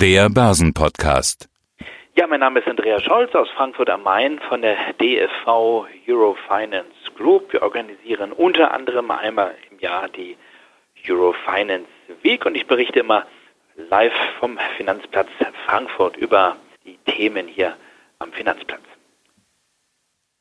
der Börsenpodcast. Ja, mein Name ist Andreas Scholz aus Frankfurt am Main von der DFV Eurofinance Group. Wir organisieren unter anderem einmal im Jahr die Eurofinance Week und ich berichte immer live vom Finanzplatz Frankfurt über die Themen hier am Finanzplatz.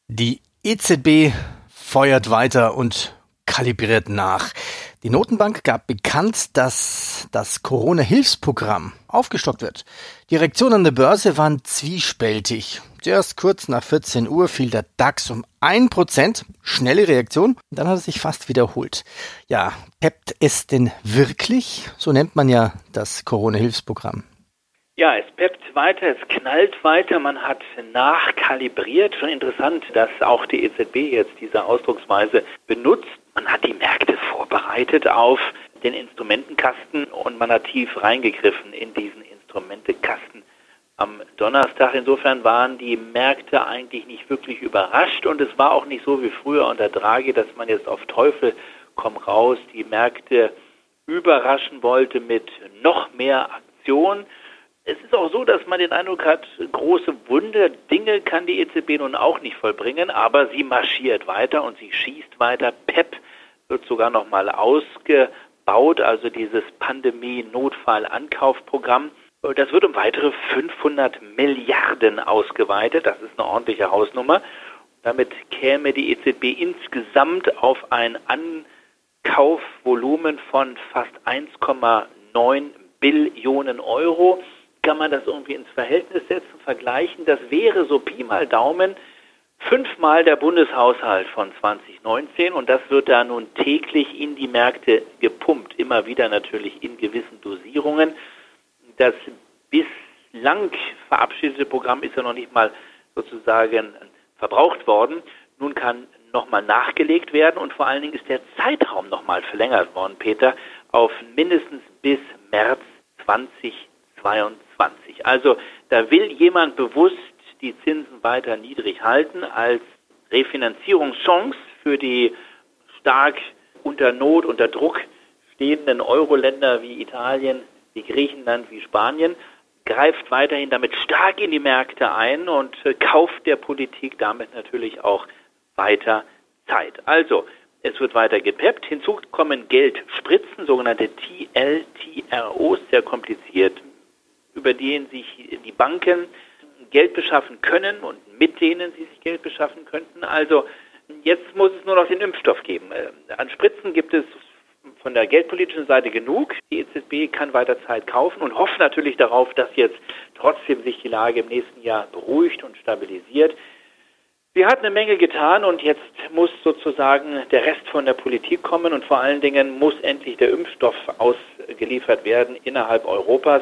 Die EZB feuert weiter und kalibriert nach. Die Notenbank gab bekannt, dass das Corona-Hilfsprogramm aufgestockt wird. Die Reaktionen an der Börse waren zwiespältig. Zuerst kurz nach 14 Uhr fiel der DAX um 1%. Schnelle Reaktion. Dann hat er sich fast wiederholt. Ja, peppt es denn wirklich? So nennt man ja das Corona-Hilfsprogramm. Ja, es peppt weiter, es knallt weiter, man hat nachkalibriert. Schon interessant, dass auch die EZB jetzt diese Ausdrucksweise benutzt. Man hat die Märkte vorbereitet auf den Instrumentenkasten und man hat tief reingegriffen in diesen Instrumentekasten am Donnerstag. Insofern waren die Märkte eigentlich nicht wirklich überrascht und es war auch nicht so wie früher unter Draghi, dass man jetzt auf Teufel komm raus die Märkte überraschen wollte mit noch mehr Aktion. Es ist auch so, dass man den Eindruck hat, große Wunder, Dinge kann die EZB nun auch nicht vollbringen, aber sie marschiert weiter und sie schießt weiter. PEP wird sogar nochmal ausgebaut, also dieses Pandemie-Notfall-Ankaufprogramm. Das wird um weitere 500 Milliarden ausgeweitet. Das ist eine ordentliche Hausnummer. Damit käme die EZB insgesamt auf ein Ankaufvolumen von fast 1,9 Billionen Euro. Kann man das irgendwie ins Verhältnis setzen, vergleichen? Das wäre so Pi mal Daumen fünfmal der Bundeshaushalt von 2019 und das wird da nun täglich in die Märkte gepumpt, immer wieder natürlich in gewissen Dosierungen. Das bislang verabschiedete Programm ist ja noch nicht mal sozusagen verbraucht worden. Nun kann nochmal nachgelegt werden und vor allen Dingen ist der Zeitraum nochmal verlängert worden, Peter, auf mindestens bis März 2022. Also da will jemand bewusst die Zinsen weiter niedrig halten als Refinanzierungschance für die stark unter Not, unter Druck stehenden Euro-Länder wie Italien, wie Griechenland, wie Spanien, greift weiterhin damit stark in die Märkte ein und kauft der Politik damit natürlich auch weiter Zeit. Also, es wird weiter gepeppt. Hinzu kommen Geldspritzen, sogenannte TLTROs, sehr kompliziert, über denen sich die Banken Geld beschaffen können und mit denen sie sich Geld beschaffen könnten. Also jetzt muss es nur noch den Impfstoff geben. Äh, an Spritzen gibt es von der geldpolitischen Seite genug. Die EZB kann weiter Zeit kaufen und hofft natürlich darauf, dass jetzt trotzdem sich die Lage im nächsten Jahr beruhigt und stabilisiert. Sie hat eine Menge getan und jetzt muss sozusagen der Rest von der Politik kommen und vor allen Dingen muss endlich der Impfstoff ausgeliefert werden innerhalb Europas.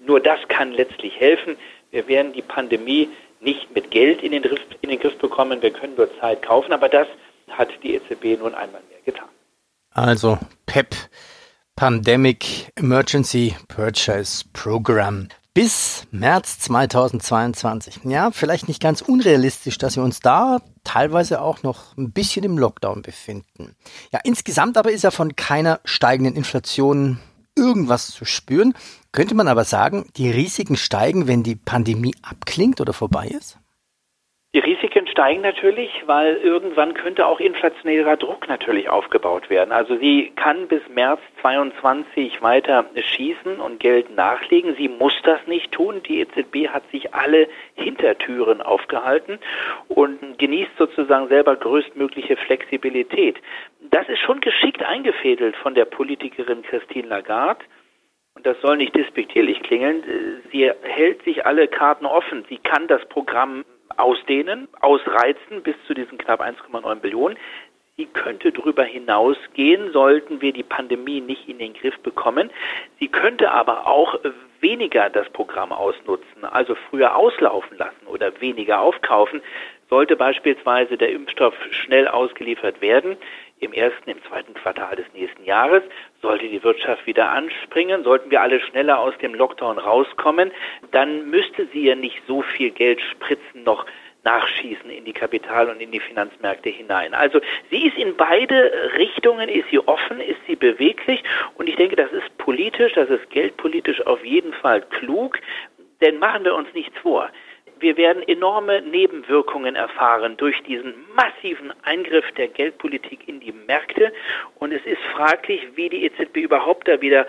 Nur das kann letztlich helfen. Wir werden die Pandemie nicht mit Geld in den, Griff, in den Griff bekommen, wir können nur Zeit kaufen, aber das hat die EZB nun einmal mehr getan. Also PEP, Pandemic Emergency Purchase Program. Bis März 2022. Ja, vielleicht nicht ganz unrealistisch, dass wir uns da teilweise auch noch ein bisschen im Lockdown befinden. Ja, insgesamt aber ist ja von keiner steigenden Inflation irgendwas zu spüren. Könnte man aber sagen, die Risiken steigen, wenn die Pandemie abklingt oder vorbei ist? Die Risiken steigen natürlich, weil irgendwann könnte auch inflationärer Druck natürlich aufgebaut werden. Also sie kann bis März 22 weiter schießen und Geld nachlegen. Sie muss das nicht tun. Die EZB hat sich alle Hintertüren aufgehalten und genießt sozusagen selber größtmögliche Flexibilität. Das ist schon geschickt eingefädelt von der Politikerin Christine Lagarde und das soll nicht despektierlich klingeln, sie hält sich alle Karten offen. Sie kann das Programm ausdehnen, ausreizen bis zu diesen knapp 1,9 Billionen. Sie könnte darüber hinausgehen, sollten wir die Pandemie nicht in den Griff bekommen. Sie könnte aber auch weniger das Programm ausnutzen, also früher auslaufen lassen oder weniger aufkaufen. Sollte beispielsweise der Impfstoff schnell ausgeliefert werden, im ersten, im zweiten Quartal des nächsten Jahres, sollte die Wirtschaft wieder anspringen, sollten wir alle schneller aus dem Lockdown rauskommen, dann müsste sie ja nicht so viel Geld spritzen noch nachschießen in die Kapital- und in die Finanzmärkte hinein. Also sie ist in beide Richtungen, ist sie offen, ist sie beweglich und ich denke, das ist politisch, das ist geldpolitisch auf jeden Fall klug, denn machen wir uns nichts vor. Wir werden enorme Nebenwirkungen erfahren durch diesen massiven Eingriff der Geldpolitik in die Märkte und es ist fraglich, wie die EZB überhaupt da wieder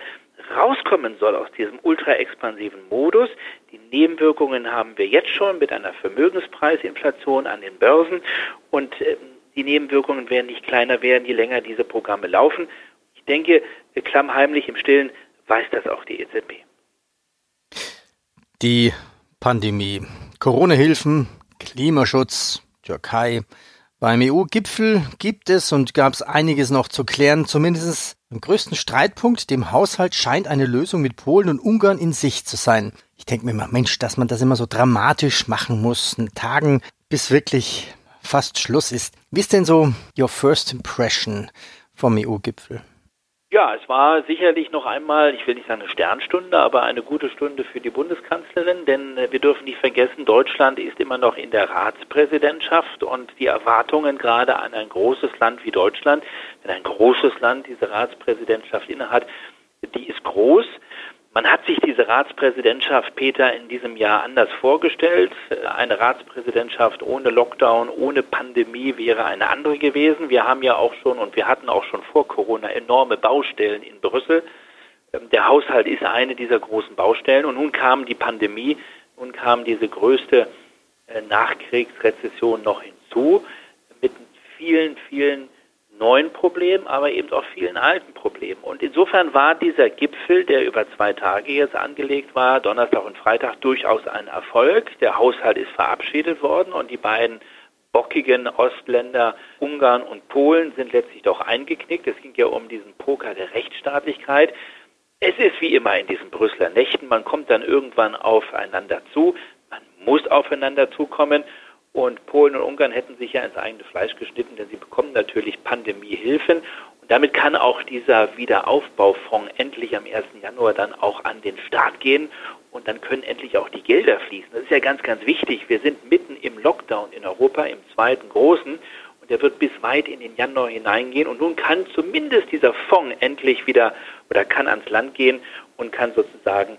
rauskommen soll aus diesem ultra-expansiven Modus. Die Nebenwirkungen haben wir jetzt schon mit einer Vermögenspreisinflation an den Börsen und äh, die Nebenwirkungen werden nicht kleiner werden, je länger diese Programme laufen. Ich denke, klammheimlich im Stillen weiß das auch die EZB. Die Pandemie, Corona-Hilfen, Klimaschutz, Türkei. Beim EU-Gipfel gibt es und gab es einiges noch zu klären, zumindest im größten Streitpunkt, dem Haushalt, scheint eine Lösung mit Polen und Ungarn in Sicht zu sein. Ich denke mir immer, Mensch, dass man das immer so dramatisch machen muss, Tagen, bis wirklich fast Schluss ist. Wie ist denn so your first impression vom EU-Gipfel? Ja, es war sicherlich noch einmal, ich will nicht sagen eine Sternstunde, aber eine gute Stunde für die Bundeskanzlerin, denn äh, wir dürfen nicht vergessen, Deutschland ist immer noch in der Ratspräsidentschaft und die Erwartungen gerade an ein großes Land wie Deutschland, wenn ein großes Land diese Ratspräsidentschaft innehat, die ist groß. Man hat sich diese Ratspräsidentschaft, Peter, in diesem Jahr anders vorgestellt. Eine Ratspräsidentschaft ohne Lockdown, ohne Pandemie wäre eine andere gewesen. Wir haben ja auch schon und wir hatten auch schon vor Corona enorme Baustellen in Brüssel. Ähm, der Haushalt ist eine dieser großen Baustellen und nun kam die Pandemie, nun kam diese größte äh, Nachkriegsrezession noch hinzu mit vielen, vielen neuen Problemen, aber eben auch vielen alten Problemen. Und insofern war dieser Gipfel, der über zwei Tage jetzt angelegt war, Donnerstag und Freitag, durchaus ein Erfolg. Der Haushalt ist verabschiedet worden und die beiden bockigen Ostländer Ungarn und Polen sind letztlich doch eingeknickt. Es ging ja um diesen Poker der Rechtsstaatlichkeit. Es ist wie immer in diesen Brüsseler Nächten, man kommt dann irgendwann aufeinander zu, man muss aufeinander zukommen und Polen und Ungarn hätten sich ja ins eigene Fleisch geschnitten, denn sie bekommen natürlich Pandemiehilfen. Und damit kann auch dieser Wiederaufbaufonds endlich am 1. Januar dann auch an den Start gehen. Und dann können endlich auch die Gelder fließen. Das ist ja ganz, ganz wichtig. Wir sind mitten im Lockdown in Europa, im zweiten großen. Und der wird bis weit in den Januar hineingehen. Und nun kann zumindest dieser Fonds endlich wieder oder kann ans Land gehen und kann sozusagen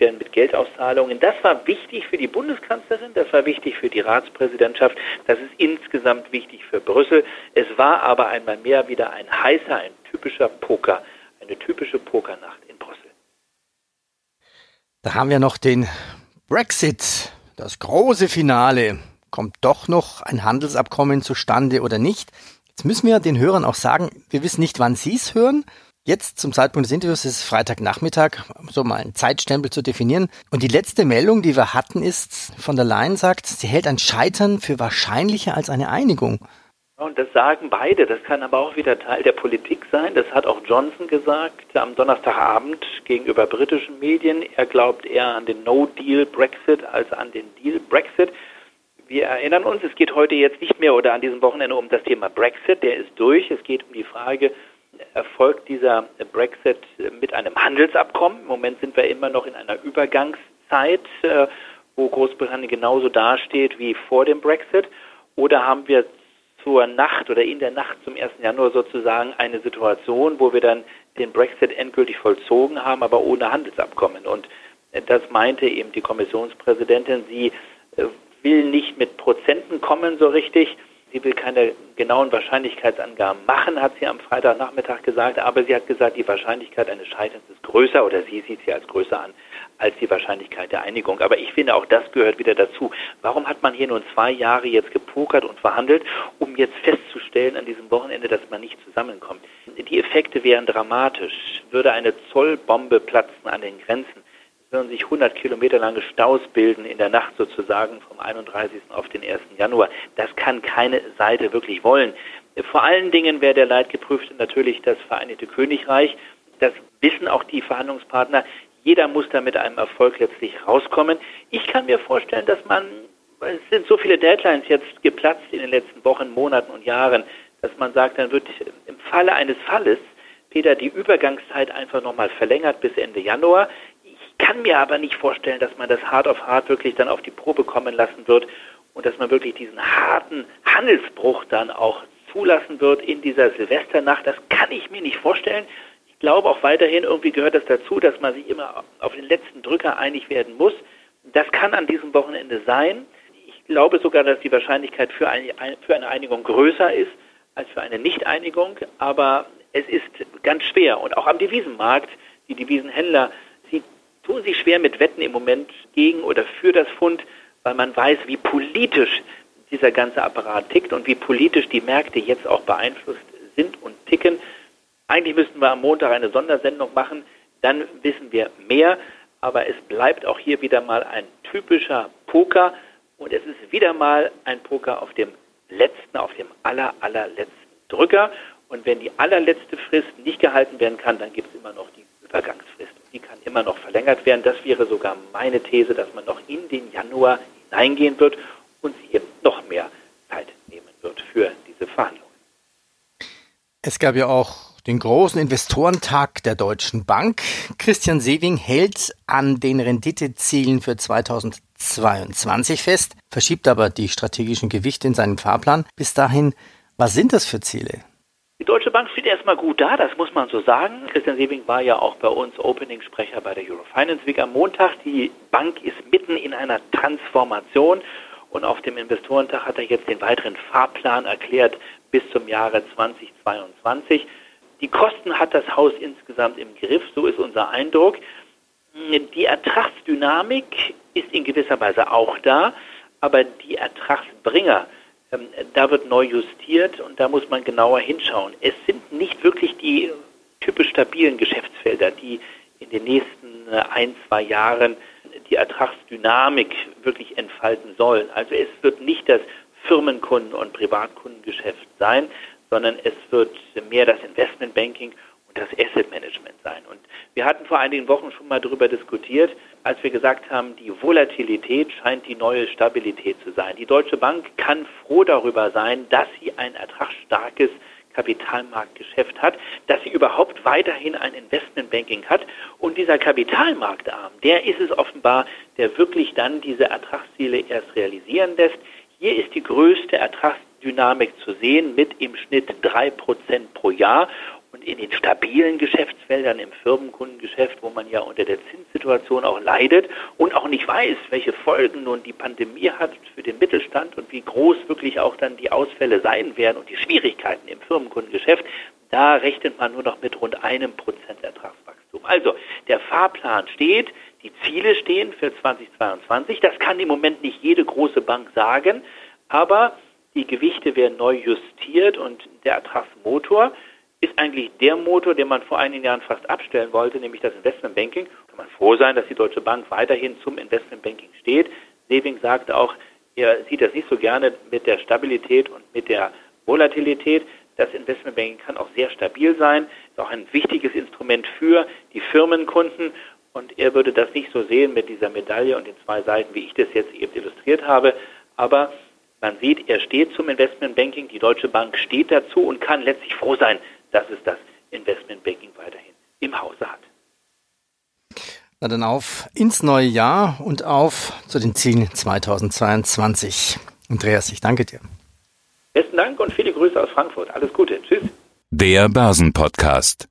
werden mit Geldauszahlungen. Das war wichtig für die Bundeskanzlerin, das war wichtig für die Ratspräsidentschaft, das ist insgesamt wichtig für Brüssel. Es war aber einmal mehr wieder ein heißer, ein typischer Poker, eine typische Pokernacht in Brüssel. Da haben wir noch den Brexit, das große Finale. Kommt doch noch ein Handelsabkommen zustande oder nicht? Jetzt müssen wir den Hörern auch sagen, wir wissen nicht, wann Sie es hören. Jetzt zum Zeitpunkt des Interviews ist Freitagnachmittag, so mal einen Zeitstempel zu definieren. Und die letzte Meldung, die wir hatten, ist, von der Leyen sagt, sie hält ein Scheitern für wahrscheinlicher als eine Einigung. Und das sagen beide. Das kann aber auch wieder Teil der Politik sein. Das hat auch Johnson gesagt am Donnerstagabend gegenüber britischen Medien. Er glaubt eher an den No-Deal-Brexit als an den Deal-Brexit. Wir erinnern uns, es geht heute jetzt nicht mehr oder an diesem Wochenende um das Thema Brexit. Der ist durch. Es geht um die Frage, erfolgt dieser Brexit mit einem Handelsabkommen. Im Moment sind wir immer noch in einer Übergangszeit, äh, wo Großbritannien genauso dasteht wie vor dem Brexit. Oder haben wir zur Nacht oder in der Nacht zum 1. Januar sozusagen eine Situation, wo wir dann den Brexit endgültig vollzogen haben, aber ohne Handelsabkommen. Und äh, das meinte eben die Kommissionspräsidentin. Sie äh, will nicht mit Prozenten kommen so richtig, Sie will keine genauen Wahrscheinlichkeitsangaben machen, hat sie am Freitagnachmittag gesagt, aber sie hat gesagt, die Wahrscheinlichkeit eines Scheiterns ist größer oder sie sieht sie als größer an als die Wahrscheinlichkeit der Einigung. Aber ich finde, auch das gehört wieder dazu. Warum hat man hier nun zwei Jahre jetzt gepokert und verhandelt, um jetzt festzustellen an diesem Wochenende, dass man nicht zusammenkommt? Die Effekte wären dramatisch. Würde eine Zollbombe platzen an den Grenzen, würden sich 100 Kilometer lange Staus bilden in der Nacht sozusagen vom 31. auf den 1. Januar. Das kann keine Seite wirklich wollen. Vor allen Dingen wäre der Leidgeprüfte natürlich das Vereinigte Königreich. Das wissen auch die Verhandlungspartner. Jeder muss da mit einem Erfolg letztlich rauskommen. Ich kann mir vorstellen, dass man, es sind so viele Deadlines jetzt geplatzt in den letzten Wochen, Monaten und Jahren, dass man sagt, dann wird im Falle eines Falles Peter die Übergangszeit einfach nochmal verlängert bis Ende Januar kann mir aber nicht vorstellen, dass man das hart auf hart wirklich dann auf die Probe kommen lassen wird und dass man wirklich diesen harten Handelsbruch dann auch zulassen wird in dieser Silvesternacht, das kann ich mir nicht vorstellen. Ich glaube auch weiterhin, irgendwie gehört das dazu, dass man sich immer auf den letzten Drücker einig werden muss. Das kann an diesem Wochenende sein. Ich glaube sogar, dass die Wahrscheinlichkeit für eine, für eine Einigung größer ist als für eine Nichteinigung. Aber es ist ganz schwer. Und auch am Devisenmarkt, die Devisenhändler, tun sich schwer mit Wetten im Moment gegen oder für das Pfund, weil man weiß, wie politisch dieser ganze Apparat tickt und wie politisch die Märkte jetzt auch beeinflusst sind und ticken. Eigentlich müssten wir am Montag eine Sondersendung machen, dann wissen wir mehr, aber es bleibt auch hier wieder mal ein typischer Poker und es ist wieder mal ein Poker auf dem letzten, auf dem aller, allerletzten Drücker. Und wenn die allerletzte Frist nicht gehalten werden kann, dann gibt es immer noch die Übergangsfrist. Immer noch verlängert werden. Das wäre sogar meine These, dass man noch in den Januar hineingehen wird und sich eben noch mehr Zeit nehmen wird für diese Verhandlungen. Es gab ja auch den großen Investorentag der Deutschen Bank. Christian Sewing hält an den Renditezielen für 2022 fest, verschiebt aber die strategischen Gewichte in seinen Fahrplan. Bis dahin, was sind das für Ziele? Die Deutsche Bank steht erstmal gut da, das muss man so sagen. Christian Sewing war ja auch bei uns Opening-Sprecher bei der Eurofinance Week am Montag. Die Bank ist mitten in einer Transformation und auf dem Investorentag hat er jetzt den weiteren Fahrplan erklärt bis zum Jahre 2022. Die Kosten hat das Haus insgesamt im Griff, so ist unser Eindruck. Die Ertragsdynamik ist in gewisser Weise auch da, aber die Ertragsbringer, da wird neu justiert und da muss man genauer hinschauen. Es sind nicht wirklich die typisch stabilen Geschäftsfelder, die in den nächsten äh, ein, zwei Jahren die Ertragsdynamik wirklich entfalten sollen. Also es wird nicht das Firmenkunden- und Privatkundengeschäft sein, sondern es wird mehr das Investmentbanking das Asset Management sein. Und wir hatten vor einigen Wochen schon mal darüber diskutiert, als wir gesagt haben, die Volatilität scheint die neue Stabilität zu sein. Die Deutsche Bank kann froh darüber sein, dass sie ein ertragsstarkes Kapitalmarktgeschäft hat, dass sie überhaupt weiterhin ein Investmentbanking hat. Und dieser Kapitalmarktarm, der ist es offenbar, der wirklich dann diese Ertragsziele erst realisieren lässt. Hier ist die größte Ertragsziele Dynamik zu sehen mit im Schnitt drei Prozent pro Jahr. In den stabilen Geschäftsfeldern im Firmenkundengeschäft, wo man ja unter der Zinssituation auch leidet und auch nicht weiß, welche Folgen nun die Pandemie hat für den Mittelstand und wie groß wirklich auch dann die Ausfälle sein werden und die Schwierigkeiten im Firmenkundengeschäft, da rechnet man nur noch mit rund einem Prozent Ertragswachstum. Also der Fahrplan steht, die Ziele stehen für 2022. Das kann im Moment nicht jede große Bank sagen, aber die Gewichte werden neu justiert und der Ertragsmotor ist eigentlich der Motor, den man vor einigen Jahren fast abstellen wollte, nämlich das Investmentbanking. Kann man froh sein, dass die Deutsche Bank weiterhin zum Investmentbanking steht. Seving sagte auch, er sieht das nicht so gerne mit der Stabilität und mit der Volatilität. Das Investmentbanking kann auch sehr stabil sein, ist auch ein wichtiges Instrument für die Firmenkunden. Und er würde das nicht so sehen mit dieser Medaille und den zwei Seiten, wie ich das jetzt eben illustriert habe. Aber man sieht, er steht zum Investmentbanking, die Deutsche Bank steht dazu und kann letztlich froh sein, dass es das Investmentbanking weiterhin im Hause hat. Na dann auf ins neue Jahr und auf zu den Zielen 2022. Andreas, ich danke dir. Besten Dank und viele Grüße aus Frankfurt. Alles Gute. Tschüss. Der Börsenpodcast.